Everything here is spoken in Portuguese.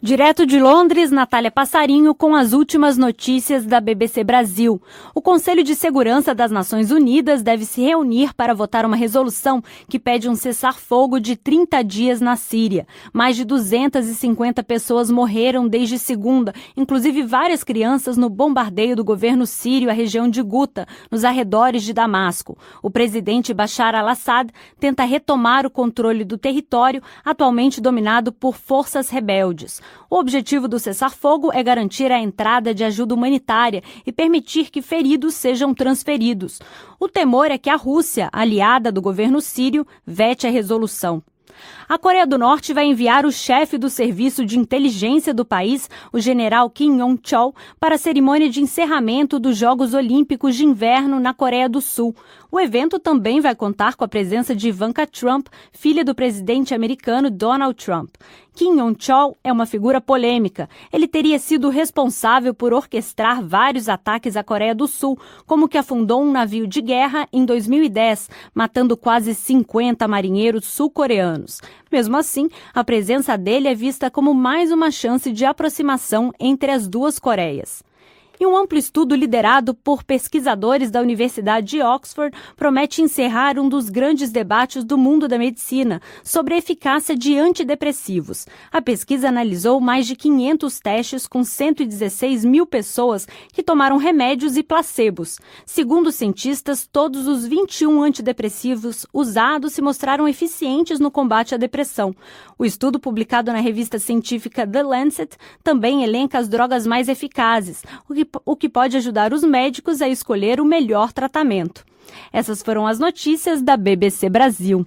Direto de Londres, Natália Passarinho com as últimas notícias da BBC Brasil. O Conselho de Segurança das Nações Unidas deve se reunir para votar uma resolução que pede um cessar-fogo de 30 dias na Síria. Mais de 250 pessoas morreram desde segunda, inclusive várias crianças no bombardeio do governo sírio à região de Guta, nos arredores de Damasco. O presidente Bashar al-Assad tenta retomar o controle do território, atualmente dominado por forças rebeldes. O objetivo do cessar-fogo é garantir a entrada de ajuda humanitária e permitir que feridos sejam transferidos. O temor é que a Rússia, aliada do governo sírio, vete a resolução. A Coreia do Norte vai enviar o chefe do serviço de inteligência do país, o general Kim Yong-chol, para a cerimônia de encerramento dos Jogos Olímpicos de Inverno na Coreia do Sul. O evento também vai contar com a presença de Ivanka Trump, filha do presidente americano Donald Trump. Kim Yong-chol é uma figura polêmica. Ele teria sido responsável por orquestrar vários ataques à Coreia do Sul, como que afundou um navio de guerra em 2010, matando quase 50 marinheiros sul-coreanos. Mesmo assim, a presença dele é vista como mais uma chance de aproximação entre as duas Coreias. E um amplo estudo liderado por pesquisadores da Universidade de Oxford promete encerrar um dos grandes debates do mundo da medicina sobre a eficácia de antidepressivos. A pesquisa analisou mais de 500 testes com 116 mil pessoas que tomaram remédios e placebos. Segundo os cientistas, todos os 21 antidepressivos usados se mostraram eficientes no combate à depressão. O estudo, publicado na revista científica The Lancet, também elenca as drogas mais eficazes, o que o que pode ajudar os médicos a escolher o melhor tratamento. Essas foram as notícias da BBC Brasil.